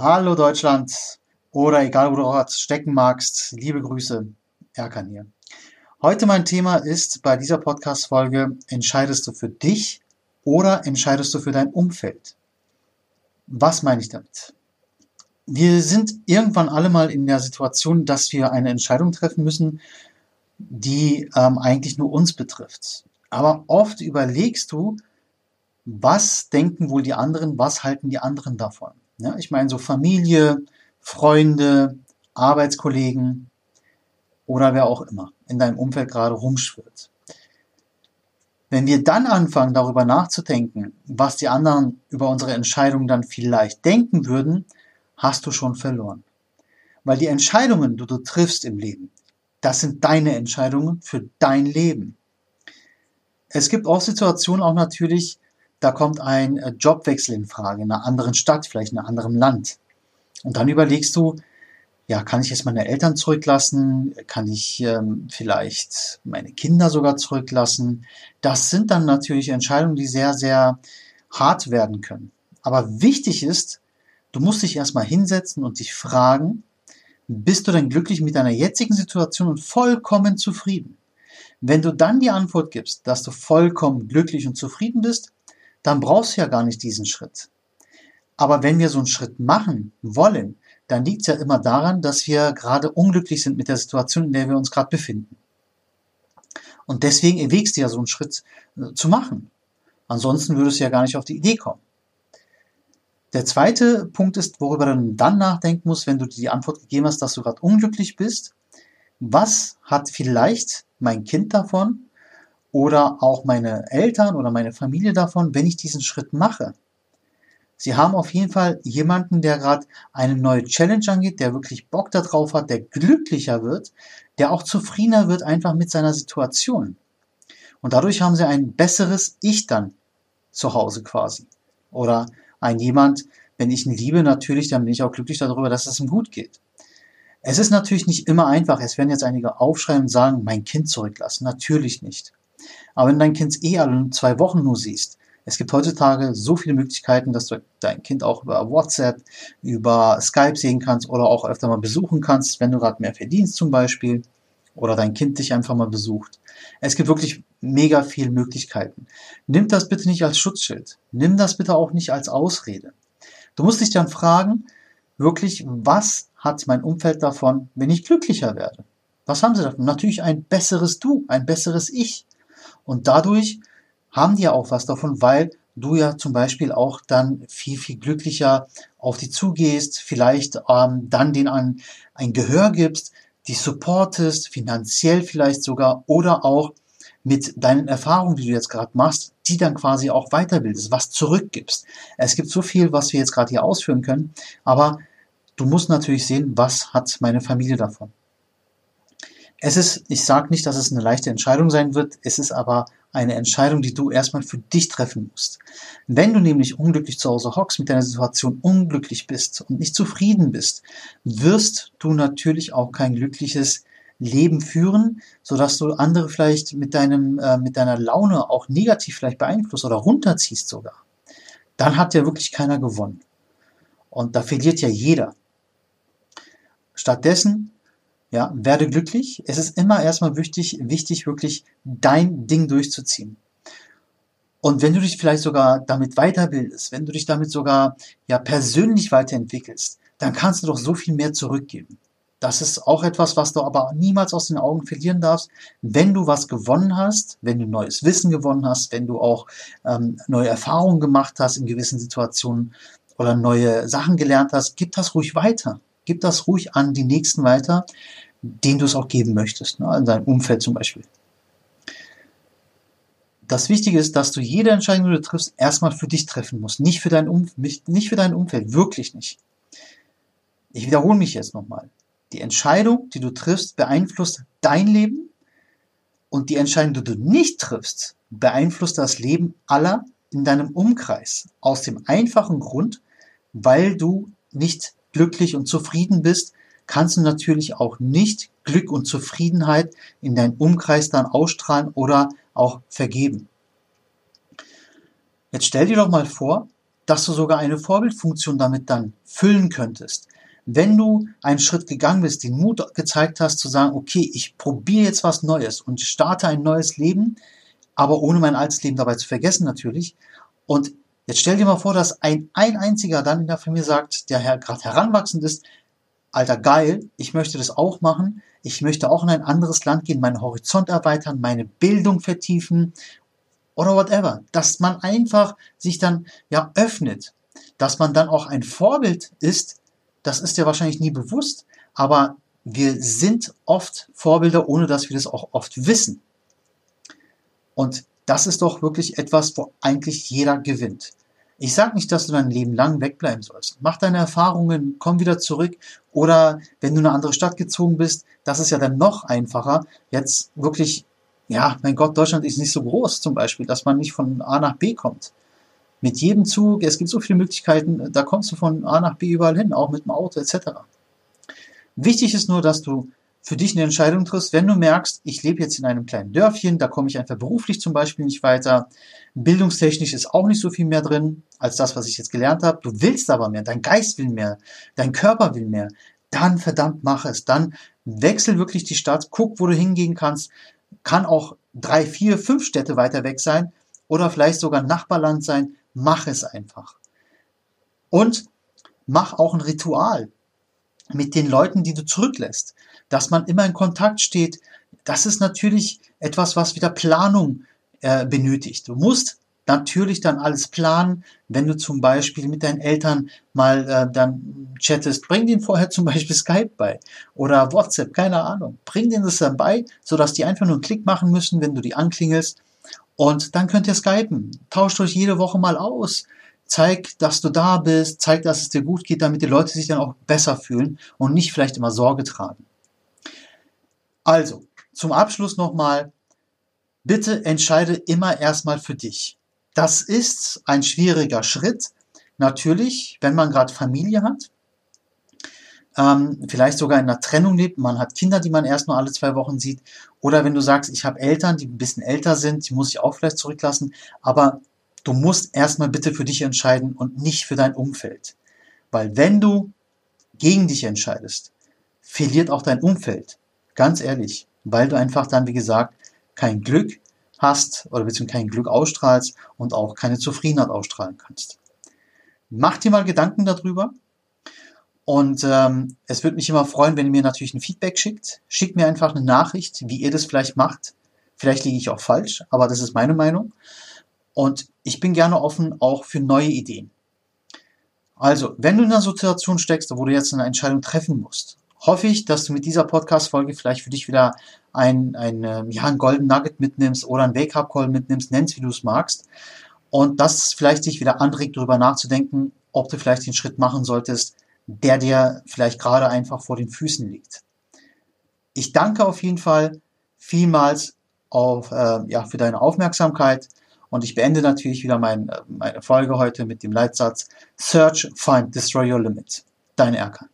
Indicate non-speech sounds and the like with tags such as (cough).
Hallo Deutschland oder egal wo du gerade stecken magst, liebe Grüße, Erkan hier. Heute mein Thema ist bei dieser Podcast-Folge, entscheidest du für dich oder entscheidest du für dein Umfeld? Was meine ich damit? Wir sind irgendwann alle mal in der Situation, dass wir eine Entscheidung treffen müssen, die ähm, eigentlich nur uns betrifft. Aber oft überlegst du, was denken wohl die anderen, was halten die anderen davon? Ja, ich meine so Familie, Freunde, Arbeitskollegen oder wer auch immer in deinem Umfeld gerade rumschwirrt. Wenn wir dann anfangen, darüber nachzudenken, was die anderen über unsere Entscheidung dann vielleicht denken würden, hast du schon verloren. Weil die Entscheidungen, die du triffst im Leben, das sind deine Entscheidungen für dein Leben. Es gibt auch Situationen auch natürlich, da kommt ein äh, Jobwechsel in Frage, in einer anderen Stadt, vielleicht in einem anderen Land. Und dann überlegst du, ja, kann ich jetzt meine Eltern zurücklassen? Kann ich ähm, vielleicht meine Kinder sogar zurücklassen? Das sind dann natürlich Entscheidungen, die sehr, sehr hart werden können. Aber wichtig ist, du musst dich erstmal hinsetzen und dich fragen, bist du denn glücklich mit deiner jetzigen Situation und vollkommen zufrieden? Wenn du dann die Antwort gibst, dass du vollkommen glücklich und zufrieden bist, dann brauchst du ja gar nicht diesen Schritt. Aber wenn wir so einen Schritt machen wollen, dann liegt es ja immer daran, dass wir gerade unglücklich sind mit der Situation, in der wir uns gerade befinden. Und deswegen erwägst du ja so einen Schritt äh, zu machen. Ansonsten würdest du ja gar nicht auf die Idee kommen. Der zweite Punkt ist, worüber du dann nachdenken musst, wenn du dir die Antwort gegeben hast, dass du gerade unglücklich bist. Was hat vielleicht mein Kind davon oder auch meine Eltern oder meine Familie davon, wenn ich diesen Schritt mache? Sie haben auf jeden Fall jemanden, der gerade eine neue Challenge angeht, der wirklich Bock darauf hat, der glücklicher wird, der auch zufriedener wird einfach mit seiner Situation. Und dadurch haben sie ein besseres Ich dann zu Hause quasi. Oder ein jemand, wenn ich ihn liebe, natürlich, dann bin ich auch glücklich darüber, dass es ihm gut geht. Es ist natürlich nicht immer einfach. Es werden jetzt einige aufschreiben und sagen, mein Kind zurücklassen. Natürlich nicht. Aber wenn dein Kind eh alle zwei Wochen nur siehst, es gibt heutzutage so viele Möglichkeiten, dass du dein Kind auch über WhatsApp, über Skype sehen kannst oder auch öfter mal besuchen kannst, wenn du gerade mehr verdienst zum Beispiel oder dein Kind dich einfach mal besucht. Es gibt wirklich mega viele Möglichkeiten. Nimm das bitte nicht als Schutzschild. Nimm das bitte auch nicht als Ausrede. Du musst dich dann fragen, wirklich, was hat mein Umfeld davon, wenn ich glücklicher werde? Was haben sie davon? Natürlich ein besseres Du, ein besseres Ich. Und dadurch haben die ja auch was davon, weil du ja zum Beispiel auch dann viel, viel glücklicher auf die zugehst, vielleicht ähm, dann den ein, ein Gehör gibst, die supportest, finanziell vielleicht sogar oder auch mit deinen Erfahrungen, die du jetzt gerade machst, die dann quasi auch weiterbildest, was zurückgibst. Es gibt so viel, was wir jetzt gerade hier ausführen können, aber du musst natürlich sehen, was hat meine Familie davon. Es ist, ich sage nicht, dass es eine leichte Entscheidung sein wird, es ist aber eine Entscheidung, die du erstmal für dich treffen musst. Wenn du nämlich unglücklich zu Hause hockst, mit deiner Situation unglücklich bist und nicht zufrieden bist, wirst du natürlich auch kein glückliches Leben führen, sodass du andere vielleicht mit deinem, äh, mit deiner Laune auch negativ vielleicht beeinflusst oder runterziehst sogar. Dann hat ja wirklich keiner gewonnen. Und da verliert ja jeder. Stattdessen ja, werde glücklich. Es ist immer erstmal wichtig, wichtig, wirklich dein Ding durchzuziehen. Und wenn du dich vielleicht sogar damit weiterbildest, wenn du dich damit sogar ja persönlich weiterentwickelst, dann kannst du doch so viel mehr zurückgeben. Das ist auch etwas, was du aber niemals aus den Augen verlieren darfst. Wenn du was gewonnen hast, wenn du neues Wissen gewonnen hast, wenn du auch ähm, neue Erfahrungen gemacht hast in gewissen Situationen oder neue Sachen gelernt hast, gib das ruhig weiter. Gib das ruhig an die Nächsten weiter, denen du es auch geben möchtest, ne, in deinem Umfeld zum Beispiel. Das Wichtige ist, dass du jede Entscheidung, die du triffst, erstmal für dich treffen musst, nicht für dein, um nicht für dein Umfeld, wirklich nicht. Ich wiederhole mich jetzt nochmal. Die Entscheidung, die du triffst, beeinflusst dein Leben und die Entscheidung, die du nicht triffst, beeinflusst das Leben aller in deinem Umkreis. Aus dem einfachen Grund, weil du nicht glücklich und zufrieden bist, kannst du natürlich auch nicht Glück und Zufriedenheit in deinen Umkreis dann ausstrahlen oder auch vergeben. Jetzt stell dir doch mal vor, dass du sogar eine Vorbildfunktion damit dann füllen könntest. Wenn du einen Schritt gegangen bist, den Mut gezeigt hast zu sagen, okay, ich probiere jetzt was Neues und starte ein neues Leben, aber ohne mein altes Leben dabei zu vergessen natürlich. Und jetzt stell dir mal vor, dass ein, ein einziger dann in der Familie sagt, der gerade heranwachsend ist, alter geil, ich möchte das auch machen, ich möchte auch in ein anderes Land gehen, meinen Horizont erweitern, meine Bildung vertiefen oder whatever. Dass man einfach sich dann ja öffnet, dass man dann auch ein Vorbild ist, das ist dir wahrscheinlich nie bewusst, aber wir sind oft Vorbilder, ohne dass wir das auch oft wissen. Und das ist doch wirklich etwas, wo eigentlich jeder gewinnt. Ich sage nicht, dass du dein Leben lang wegbleiben sollst. Mach deine Erfahrungen, komm wieder zurück. Oder wenn du in eine andere Stadt gezogen bist, das ist ja dann noch einfacher. Jetzt wirklich, ja, mein Gott, Deutschland ist nicht so groß zum Beispiel, dass man nicht von A nach B kommt. Mit jedem Zug, es gibt so viele Möglichkeiten, da kommst du von A nach B überall hin, auch mit dem Auto etc. Wichtig ist nur, dass du für dich eine Entscheidung triffst, wenn du merkst, ich lebe jetzt in einem kleinen Dörfchen, da komme ich einfach beruflich zum Beispiel nicht weiter, bildungstechnisch ist auch nicht so viel mehr drin als das, was ich jetzt gelernt habe, du willst aber mehr, dein Geist will mehr, dein Körper will mehr, dann verdammt mach es, dann wechsel wirklich die Stadt, guck, wo du hingehen kannst, kann auch drei, vier, fünf Städte weiter weg sein oder vielleicht sogar Nachbarland sein, mach es einfach. Und mach auch ein Ritual mit den Leuten, die du zurücklässt dass man immer in Kontakt steht, das ist natürlich etwas, was wieder Planung äh, benötigt. Du musst natürlich dann alles planen, wenn du zum Beispiel mit deinen Eltern mal äh, dann chattest, bring denen vorher zum Beispiel (laughs) Skype bei oder WhatsApp, keine Ahnung. Bring denen das dann bei, sodass die einfach nur einen Klick machen müssen, wenn du die anklingelst. Und dann könnt ihr skypen. Tauscht euch jede Woche mal aus. Zeig, dass du da bist, zeig, dass es dir gut geht, damit die Leute sich dann auch besser fühlen und nicht vielleicht immer Sorge tragen. Also, zum Abschluss nochmal, bitte entscheide immer erstmal für dich. Das ist ein schwieriger Schritt. Natürlich, wenn man gerade Familie hat, ähm, vielleicht sogar in einer Trennung lebt, man hat Kinder, die man erst nur alle zwei Wochen sieht, oder wenn du sagst, ich habe Eltern, die ein bisschen älter sind, die muss ich auch vielleicht zurücklassen, aber du musst erstmal bitte für dich entscheiden und nicht für dein Umfeld. Weil wenn du gegen dich entscheidest, verliert auch dein Umfeld. Ganz ehrlich, weil du einfach dann, wie gesagt, kein Glück hast oder beziehungsweise kein Glück ausstrahlst und auch keine Zufriedenheit ausstrahlen kannst. Mach dir mal Gedanken darüber. Und ähm, es würde mich immer freuen, wenn ihr mir natürlich ein Feedback schickt. Schickt mir einfach eine Nachricht, wie ihr das vielleicht macht. Vielleicht liege ich auch falsch, aber das ist meine Meinung. Und ich bin gerne offen auch für neue Ideen. Also, wenn du in einer Situation steckst, wo du jetzt eine Entscheidung treffen musst hoffe ich, dass du mit dieser Podcast-Folge vielleicht für dich wieder ein, ein, ähm, ja, ein Golden Nugget mitnimmst oder ein Wake-up-Call mitnimmst, nennst, wie du es magst. Und das vielleicht dich wieder anregt, darüber nachzudenken, ob du vielleicht den Schritt machen solltest, der dir vielleicht gerade einfach vor den Füßen liegt. Ich danke auf jeden Fall vielmals auf, äh, ja, für deine Aufmerksamkeit und ich beende natürlich wieder mein, äh, meine Folge heute mit dem Leitsatz Search, Find, Destroy Your Limit. Dein Erkan.